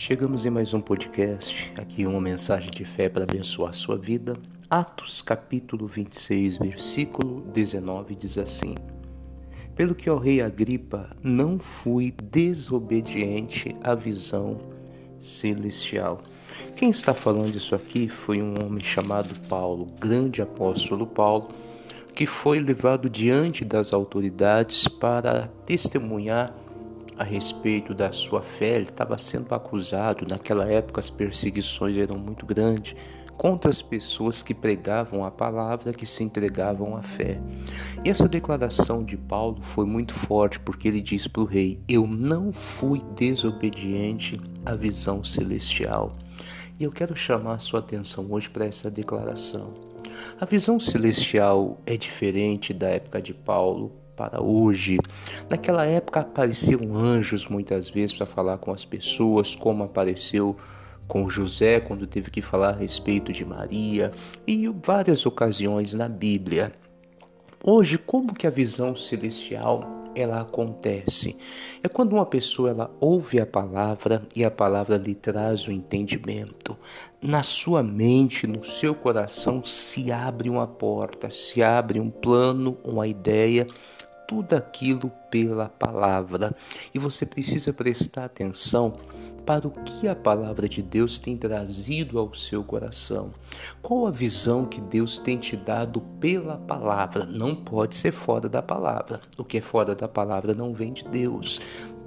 Chegamos em mais um podcast, aqui uma mensagem de fé para abençoar sua vida. Atos capítulo 26, versículo 19 diz assim: Pelo que, ó rei Agripa, não fui desobediente à visão celestial. Quem está falando isso aqui foi um homem chamado Paulo, grande apóstolo Paulo, que foi levado diante das autoridades para testemunhar a respeito da sua fé, ele estava sendo acusado. Naquela época, as perseguições eram muito grandes contra as pessoas que pregavam a palavra, que se entregavam à fé. E essa declaração de Paulo foi muito forte, porque ele diz para o rei: Eu não fui desobediente à visão celestial. E eu quero chamar a sua atenção hoje para essa declaração. A visão celestial é diferente da época de Paulo, para hoje. Naquela época apareciam anjos muitas vezes para falar com as pessoas, como apareceu com José quando teve que falar a respeito de Maria e várias ocasiões na Bíblia. Hoje, como que a visão celestial ela acontece? É quando uma pessoa ela ouve a palavra e a palavra lhe traz o entendimento. Na sua mente, no seu coração se abre uma porta, se abre um plano, uma ideia tudo aquilo pela palavra. E você precisa prestar atenção para o que a palavra de Deus tem trazido ao seu coração. Qual a visão que Deus tem te dado pela palavra? Não pode ser fora da palavra. O que é fora da palavra não vem de Deus.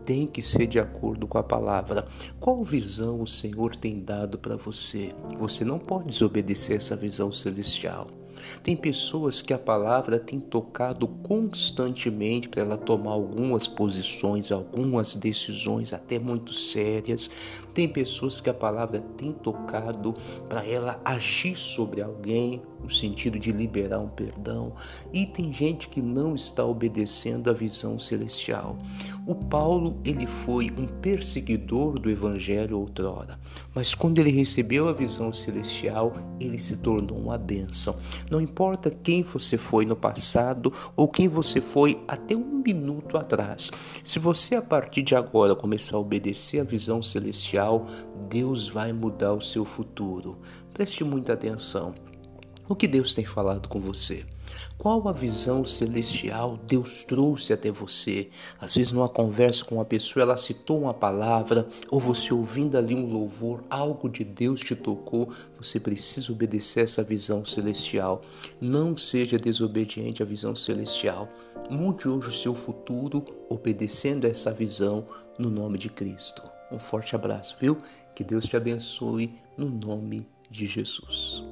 Tem que ser de acordo com a palavra. Qual visão o Senhor tem dado para você? Você não pode desobedecer essa visão celestial. Tem pessoas que a palavra tem tocado constantemente para ela tomar algumas posições, algumas decisões até muito sérias. Tem pessoas que a palavra tem tocado para ela agir sobre alguém, no sentido de liberar um perdão. E tem gente que não está obedecendo à visão celestial. O Paulo, ele foi um perseguidor do evangelho outrora, mas quando ele recebeu a visão celestial, ele se tornou uma bênção. Não importa quem você foi no passado ou quem você foi até um minuto atrás. Se você a partir de agora começar a obedecer à visão celestial, Deus vai mudar o seu futuro. Preste muita atenção. O que Deus tem falado com você? Qual a visão celestial Deus trouxe até você? Às vezes, numa conversa com uma pessoa, ela citou uma palavra, ou você ouvindo ali um louvor, algo de Deus te tocou, você precisa obedecer essa visão celestial. Não seja desobediente à visão celestial. Mude hoje o seu futuro obedecendo essa visão no nome de Cristo. Um forte abraço, viu? Que Deus te abençoe no nome de Jesus.